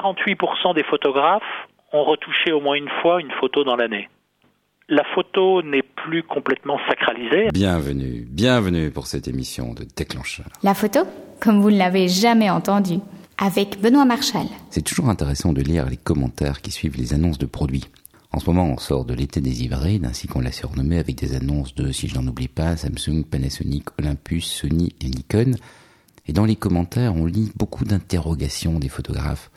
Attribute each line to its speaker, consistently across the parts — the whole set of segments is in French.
Speaker 1: 48% des photographes ont retouché au moins une fois une photo dans l'année. La photo n'est plus complètement sacralisée.
Speaker 2: Bienvenue, bienvenue pour cette émission de Déclencheur.
Speaker 3: La photo, comme vous ne l'avez jamais entendu, avec Benoît Marchal.
Speaker 2: C'est toujours intéressant de lire les commentaires qui suivent les annonces de produits. En ce moment, on sort de l'été des hybrides, ainsi qu'on l'a surnommé, avec des annonces de, si je n'en oublie pas, Samsung, Panasonic, Olympus, Sony et Nikon. Et dans les commentaires, on lit beaucoup d'interrogations des photographes,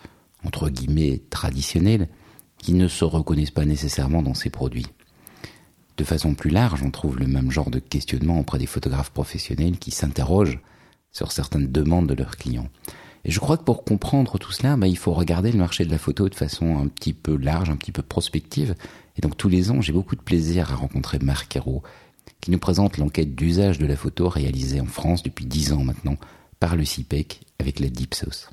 Speaker 2: entre guillemets traditionnels, qui ne se reconnaissent pas nécessairement dans ces produits. De façon plus large, on trouve le même genre de questionnement auprès des photographes professionnels qui s'interrogent sur certaines demandes de leurs clients. Et je crois que pour comprendre tout cela, bah, il faut regarder le marché de la photo de façon un petit peu large, un petit peu prospective. Et donc tous les ans, j'ai beaucoup de plaisir à rencontrer Marc Hérault, qui nous présente l'enquête d'usage de la photo réalisée en France depuis dix ans maintenant par le CIPEC avec la Dipsos.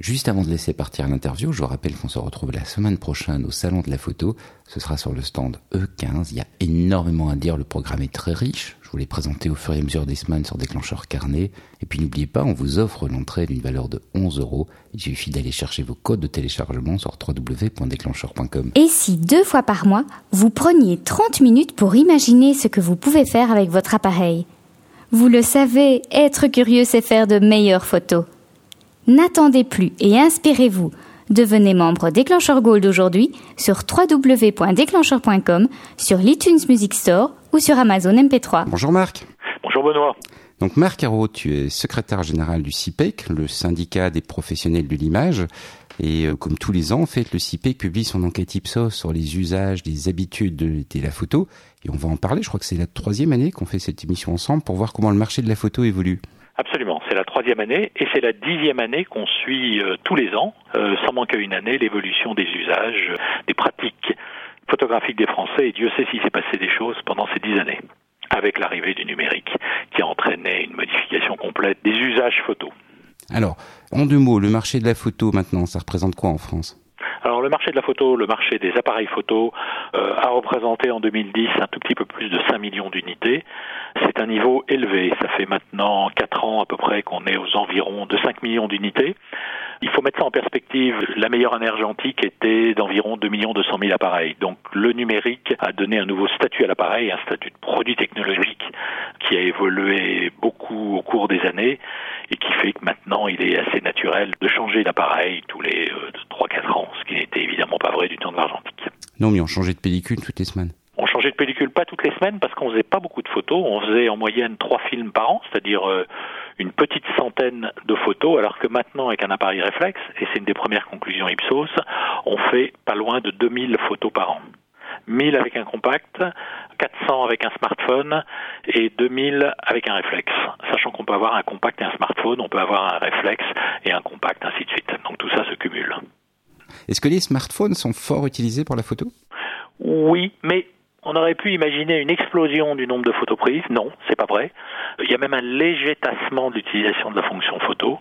Speaker 2: Juste avant de laisser partir l'interview, je vous rappelle qu'on se retrouve la semaine prochaine au Salon de la Photo. Ce sera sur le stand E15. Il y a énormément à dire. Le programme est très riche. Je vous l'ai présenté au fur et à mesure des semaines sur Déclencheur Carnet. Et puis n'oubliez pas, on vous offre l'entrée d'une valeur de 11 euros. Il suffit d'aller chercher vos codes de téléchargement sur www.déclencheur.com.
Speaker 3: Et si deux fois par mois, vous preniez 30 minutes pour imaginer ce que vous pouvez faire avec votre appareil? Vous le savez, être curieux, c'est faire de meilleures photos. N'attendez plus et inspirez-vous. Devenez membre Déclencheur Gold aujourd'hui sur www.déclencheur.com, sur l'iTunes Music Store ou sur Amazon MP3.
Speaker 2: Bonjour Marc.
Speaker 1: Bonjour Benoît.
Speaker 2: Donc Marc Haro, tu es secrétaire général du CIPEC, le syndicat des professionnels de l'image. Et euh, comme tous les ans, en fait, le CIPEC publie son enquête Ipsos sur les usages, les habitudes de, de la photo. Et on va en parler, je crois que c'est la troisième année qu'on fait cette émission ensemble pour voir comment le marché de la photo évolue.
Speaker 1: Absolument, c'est la troisième année et c'est la dixième année qu'on suit euh, tous les ans, euh, sans manquer une année, l'évolution des usages, euh, des pratiques photographiques des Français. Et Dieu sait s'il s'est passé des choses pendant ces dix années, avec l'arrivée du numérique qui a entraîné une modification complète des usages photos.
Speaker 2: Alors, en deux mots, le marché de la photo maintenant, ça représente quoi en France?
Speaker 1: Alors le marché de la photo, le marché des appareils photo euh, a représenté en 2010 un tout petit peu plus de 5 millions d'unités. C'est un niveau élevé. Ça fait maintenant 4 ans à peu près qu'on est aux environs de 5 millions d'unités. Il faut mettre ça en perspective. La meilleure énergétique était d'environ 2 200 000 appareils. Donc le numérique a donné un nouveau statut à l'appareil, un statut de produit technologique qui a évolué beaucoup au cours des années et qui fait que maintenant il est assez naturel de changer d'appareil tous les euh, 3-4 ans, ce qui n'était évidemment pas vrai du temps de l'argentique.
Speaker 2: Non, mais on changeait de pellicule toutes les semaines.
Speaker 1: On changeait de pellicule pas toutes les semaines parce qu'on faisait pas beaucoup de photos. On faisait en moyenne trois films par an, c'est-à-dire euh, une petite centaine de photos, alors que maintenant avec un appareil réflexe, et c'est une des premières conclusions Ipsos, on fait pas loin de 2000 photos par an. 1000 avec un compact, 400 avec un smartphone et 2000 avec un réflexe. Sachant qu'on peut avoir un compact et un smartphone, on peut avoir un réflexe et un compact, ainsi de suite. Donc tout ça se cumule.
Speaker 2: Est-ce que les smartphones sont fort utilisés pour la photo?
Speaker 1: Oui, mais on aurait pu imaginer une explosion du nombre de photos prises. Non, c'est pas vrai. Il y a même un léger tassement de l'utilisation de la fonction photo.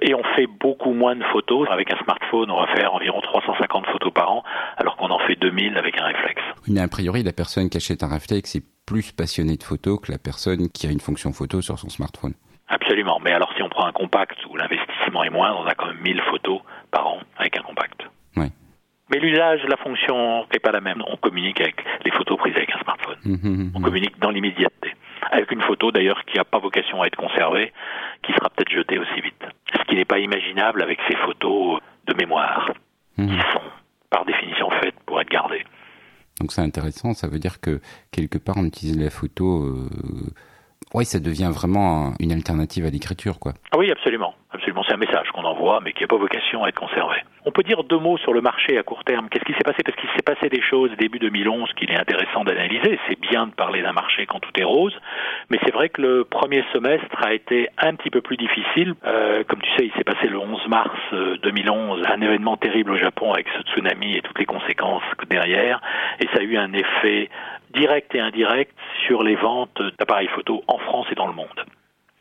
Speaker 1: Et on fait beaucoup moins de photos. Avec un smartphone, on va faire environ 350 photos par an, alors qu'on en fait 2000 avec un réflexe.
Speaker 2: Mais a priori, la personne qui achète un réflexe est plus passionnée de photos que la personne qui a une fonction photo sur son smartphone.
Speaker 1: Absolument. Mais alors, si on prend un compact où l'investissement est moindre, on a quand même 1000 photos par an avec un compact. Mais l'usage, la fonction n'est pas la même. On communique avec les photos prises avec un smartphone.
Speaker 2: Mmh,
Speaker 1: on communique dans l'immédiateté. Avec une photo d'ailleurs qui n'a pas vocation à être conservée, qui sera peut-être jetée aussi vite. Ce qui n'est pas imaginable avec ces photos de mémoire,
Speaker 2: mmh.
Speaker 1: qui sont par définition faites pour être gardées.
Speaker 2: Donc c'est intéressant, ça veut dire que quelque part on utilise la photo... Euh... Oui, ça devient vraiment une alternative à l'écriture, quoi.
Speaker 1: Ah oui, absolument. C'est un message qu'on envoie, mais qui n'a pas vocation à être conservé. On peut dire deux mots sur le marché à court terme. Qu'est-ce qui s'est passé? Parce qu'il s'est passé des choses début 2011 qu'il est intéressant d'analyser. C'est bien de parler d'un marché quand tout est rose, mais c'est vrai que le premier semestre a été un petit peu plus difficile. Euh, comme tu sais, il s'est passé le 11 mars 2011 un événement terrible au Japon avec ce tsunami et toutes les conséquences derrière, et ça a eu un effet direct et indirect sur les ventes d'appareils photo en France et dans le monde.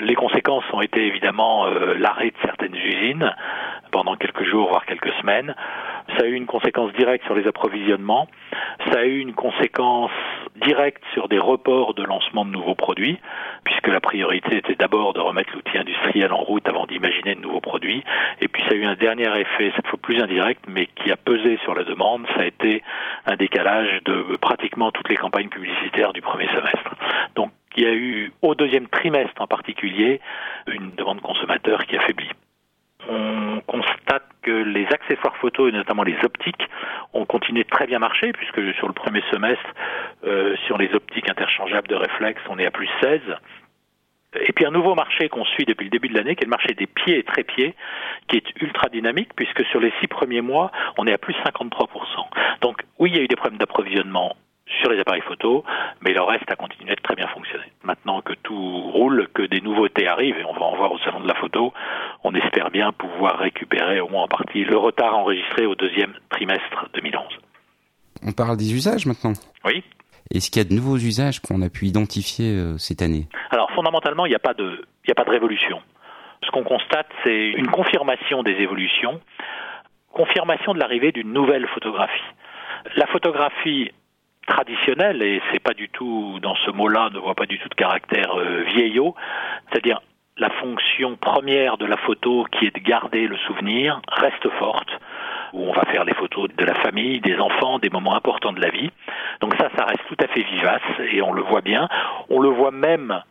Speaker 1: Les conséquences ont été évidemment euh, l'arrêt de certaines usines pendant quelques jours, voire quelques semaines. Ça a eu une conséquence directe sur les approvisionnements. Ça a eu une conséquence directe sur des reports de lancement de nouveaux produits. puisque la priorité était d'abord de remettre l'outil industriel en route avant d'imaginer de nouveaux produits. Et puis ça a eu un dernier effet, cette fois plus indirect, mais qui a pesé sur la demande, ça a été un décalage de pratiquement toutes les campagnes publicitaires du premier semestre. Donc il y a eu au deuxième trimestre en particulier une demande consommateur qui affaiblit. On constate que les accessoires photo et notamment les optiques ont continué de très bien marcher puisque sur le premier semestre, euh, sur les optiques interchangeables de réflexe, on est à plus 16. Et puis un nouveau marché qu'on suit depuis le début de l'année, qui est le marché des pieds et trépieds, qui est ultra dynamique, puisque sur les six premiers mois, on est à plus 53%. Donc oui, il y a eu des problèmes d'approvisionnement sur les appareils photo, mais le reste a continué de très bien fonctionner. Maintenant que tout roule, que des nouveautés arrivent, et on va en voir au salon de la photo, on espère bien pouvoir récupérer au moins en partie le retard enregistré au deuxième trimestre 2011.
Speaker 2: On parle des usages maintenant
Speaker 1: Oui.
Speaker 2: Est-ce qu'il y a de nouveaux usages qu'on a pu identifier euh, cette année?
Speaker 1: Alors fondamentalement, il n'y a pas de, il n'y a pas de révolution. Ce qu'on constate, c'est une confirmation des évolutions, confirmation de l'arrivée d'une nouvelle photographie. La photographie traditionnelle, et c'est pas du tout, dans ce mot-là, ne voit pas du tout de caractère euh, vieillot, c'est-à-dire la fonction première de la photo qui est de garder le souvenir reste forte où on va faire les photos de la famille, des enfants, des moments importants de la vie. Donc ça, ça reste tout à fait vivace et on le voit bien. On le voit même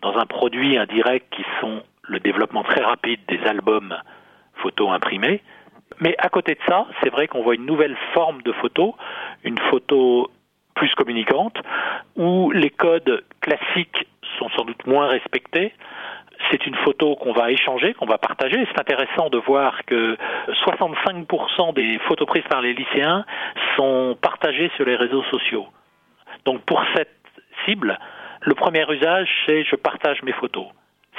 Speaker 1: dans un produit indirect qui sont le développement très rapide des albums photos imprimés. Mais à côté de ça, c'est vrai qu'on voit une nouvelle forme de photo, une photo plus communicante, où les codes classiques sont sans doute moins respectés. C'est une photo qu'on va échanger, qu'on va partager. C'est intéressant de voir que 65% des photos prises par les lycéens sont partagées sur les réseaux sociaux. Donc pour cette cible, le premier usage, c'est je partage mes photos.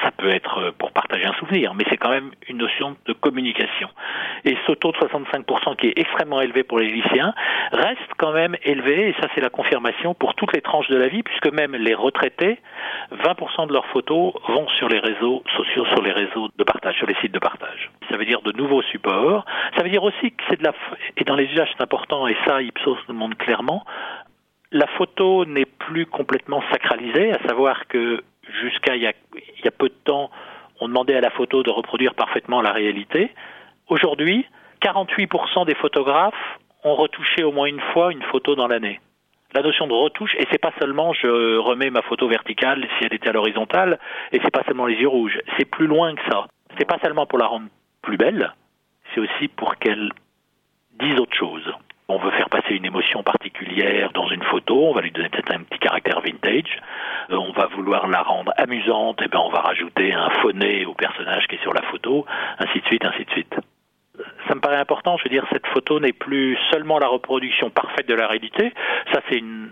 Speaker 1: Ça peut être euh, pour partager un souvenir, mais c'est quand même une notion de communication. Et ce taux de 65% qui est extrêmement élevé pour les lycéens reste quand même élevé, et ça c'est la confirmation pour toutes les tranches de la vie, puisque même les retraités, 20% de leurs photos vont sur les réseaux sociaux, sur les réseaux de partage, sur les sites de partage. Ça veut dire de nouveaux supports. Ça veut dire aussi que c'est de la... Et dans les usages c'est important, et ça Ipsos nous montre clairement, la photo n'est plus complètement sacralisée, à savoir que jusqu'à il, y a peu de temps, on demandait à la photo de reproduire parfaitement la réalité. Aujourd'hui, 48% des photographes ont retouché au moins une fois une photo dans l'année. La notion de retouche, et c'est pas seulement je remets ma photo verticale si elle était à l'horizontale, et c'est pas seulement les yeux rouges, c'est plus loin que ça. C'est pas seulement pour la rendre plus belle, c'est aussi pour qu'elle dise autre chose on veut faire passer une émotion particulière dans une photo, on va lui donner peut-être un petit caractère vintage, euh, on va vouloir la rendre amusante, et ben on va rajouter un phoné au personnage qui est sur la photo, ainsi de suite, ainsi de suite ça me paraît important. Je veux dire, cette photo n'est plus seulement la reproduction parfaite de la réalité. Ça, c'est une,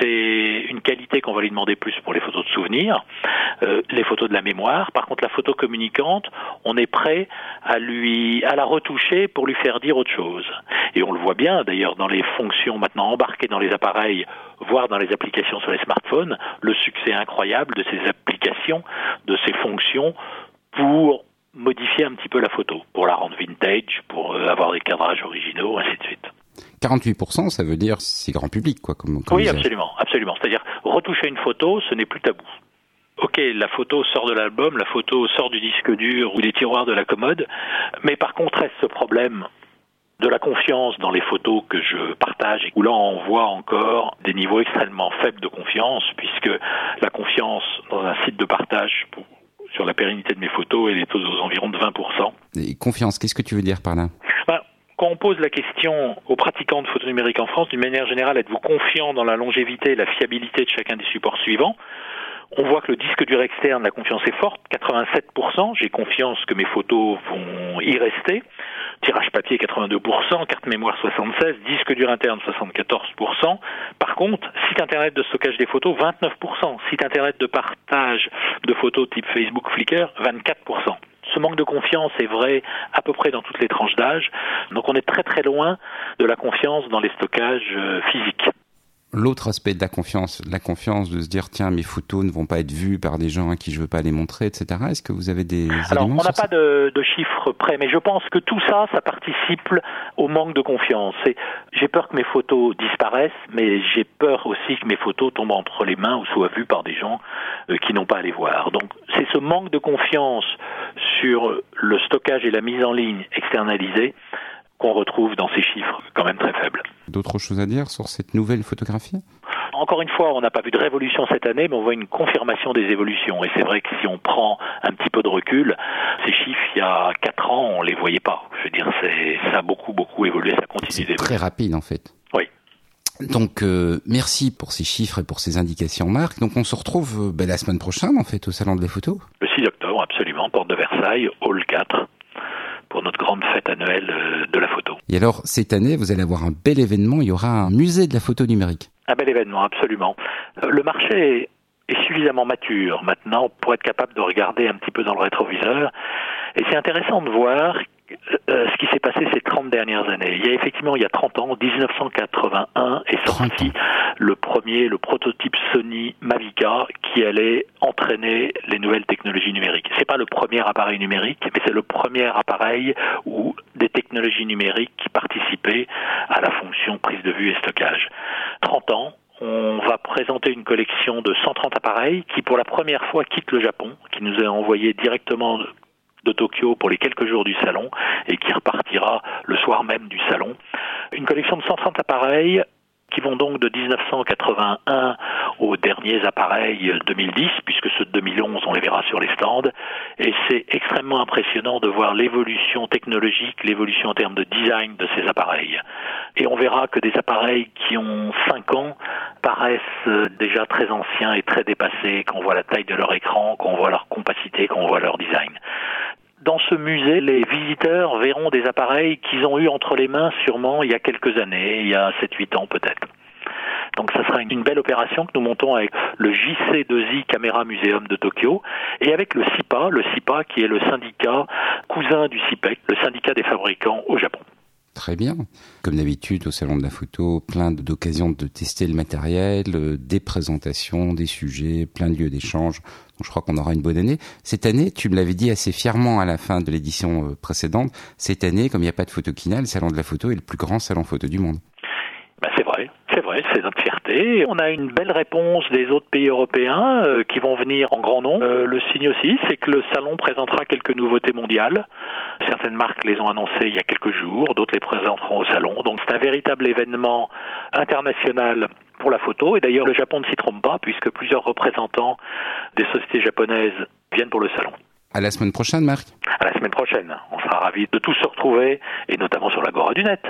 Speaker 1: c'est une qualité qu'on va lui demander plus pour les photos de souvenirs, euh, les photos de la mémoire. Par contre, la photo communicante, on est prêt à lui, à la retoucher pour lui faire dire autre chose. Et on le voit bien, d'ailleurs, dans les fonctions maintenant embarquées dans les appareils, voire dans les applications sur les smartphones, le succès incroyable de ces applications, de ces fonctions pour modifier un petit peu la photo pour la rendre vintage, pour euh, avoir des cadrages originaux, ainsi de suite.
Speaker 2: 48%, ça veut dire c'est grand public, quoi, comme,
Speaker 1: Oui, absolument, absolument. C'est-à-dire retoucher une photo, ce n'est plus tabou. Ok, la photo sort de l'album, la photo sort du disque dur ou des tiroirs de la commode, mais par contre reste ce problème de la confiance dans les photos que je partage et où là on voit encore des niveaux extrêmement faibles de confiance puisque la confiance dans un site de partage pour sur la pérennité de mes photos, elle est aux environs de 20%.
Speaker 2: Et confiance, qu'est-ce que tu veux dire par là?
Speaker 1: Quand on pose la question aux pratiquants de photo numérique en France, d'une manière générale, êtes-vous confiant dans la longévité et la fiabilité de chacun des supports suivants? On voit que le disque dur externe, la confiance est forte, 87%. J'ai confiance que mes photos vont y rester. Tirage papier 82%, carte mémoire 76%, disque dur interne 74%. Par contre, site internet de stockage des photos 29%, site internet de partage de photos type Facebook, Flickr 24%. Ce manque de confiance est vrai à peu près dans toutes les tranches d'âge. Donc on est très très loin de la confiance dans les stockages euh, physiques.
Speaker 2: L'autre aspect de la confiance, la confiance de se dire tiens mes photos ne vont pas être vues par des gens à qui je veux pas les montrer, etc. Est-ce que vous avez des
Speaker 1: Alors
Speaker 2: on
Speaker 1: n'a pas de, de, chiffres près, mais je pense que tout ça, ça participe au manque de confiance. J'ai peur que mes photos disparaissent, mais j'ai peur aussi que mes photos tombent entre les mains ou soient vues par des gens euh, qui n'ont pas à les voir. Donc c'est ce manque de confiance sur le stockage et la mise en ligne externalisée qu'on retrouve dans ces chiffres quand même très faibles.
Speaker 2: D'autres choses à dire sur cette nouvelle photographie?
Speaker 1: Encore une fois, on n'a pas vu de révolution cette année, mais on voit une confirmation des évolutions. Et c'est vrai que si on prend un petit peu de recul, ces chiffres, il y a 4 ans, on les voyait pas. Je veux dire, ça a beaucoup, beaucoup évolué, ça continue d'évoluer.
Speaker 2: très rapide, en fait.
Speaker 1: Oui.
Speaker 2: Donc euh, merci pour ces chiffres et pour ces indications, Marc. Donc on se retrouve euh, ben, la semaine prochaine, en fait, au Salon de la Photo.
Speaker 1: Le 6 octobre, absolument, porte de Versailles, hall 4 pour notre grande fête annuelle euh, de la photo.
Speaker 2: Et alors, cette année, vous allez avoir un bel événement, il y aura un musée de la photo numérique.
Speaker 1: Un bel événement, absolument. Euh, le marché est suffisamment mature maintenant pour être capable de regarder un petit peu dans le rétroviseur. Et c'est intéressant de voir euh, ce qui s'est passé ces 30 dernières années. Il y a effectivement, il y a 30 ans, 1981, est sorti le premier, le prototype Sony Mavica qui allait entraîner les nouvelles technologies numériques. C'est pas le premier appareil numérique, mais c'est le premier appareil où des technologies numériques qui participaient à la fonction prise de vue et stockage. 30 ans, on va présenter une collection de 130 appareils qui, pour la première fois, quittent le Japon, qui nous est envoyé directement de Tokyo pour les quelques jours du salon et qui repartira le soir même du salon. Une collection de 130 appareils qui vont donc de 1981 aux derniers appareils 2010, puisque ceux de 2011, on les verra sur les stands. Et c'est extrêmement impressionnant de voir l'évolution technologique, l'évolution en termes de design de ces appareils. Et on verra que des appareils qui ont 5 ans paraissent déjà très anciens et très dépassés quand on voit la taille de leur écran, quand on voit leur compacité, quand on voit leur design dans ce musée, les visiteurs verront des appareils qu'ils ont eu entre les mains sûrement il y a quelques années, il y a 7-8 ans peut-être. Donc ça sera une belle opération que nous montons avec le JC2I Camera Museum de Tokyo et avec le SIPA, le SIPA qui est le syndicat cousin du CIPEC, le syndicat des fabricants au Japon.
Speaker 2: Très bien. Comme d'habitude, au Salon de la Photo, plein d'occasions de tester le matériel, euh, des présentations, des sujets, plein de lieux d'échange. Je crois qu'on aura une bonne année. Cette année, tu me l'avais dit assez fièrement à la fin de l'édition euh, précédente, cette année, comme il n'y a pas de photokinal, le Salon de la Photo est le plus grand salon photo du monde.
Speaker 1: Ben c'est vrai, c'est vrai, c'est notre fierté. On a une belle réponse des autres pays européens euh, qui vont venir en grand nombre. Euh, le signe aussi, c'est que le salon présentera quelques nouveautés mondiales. Certaines marques les ont annoncées il y a quelques jours, d'autres les présenteront au salon. Donc c'est un véritable événement international pour la photo. Et d'ailleurs, le Japon ne s'y trompe pas puisque plusieurs représentants des sociétés japonaises viennent pour le salon.
Speaker 2: À la semaine prochaine, Marc.
Speaker 1: À la semaine prochaine. On sera ravis de tous se retrouver et notamment sur l'Agora du Net.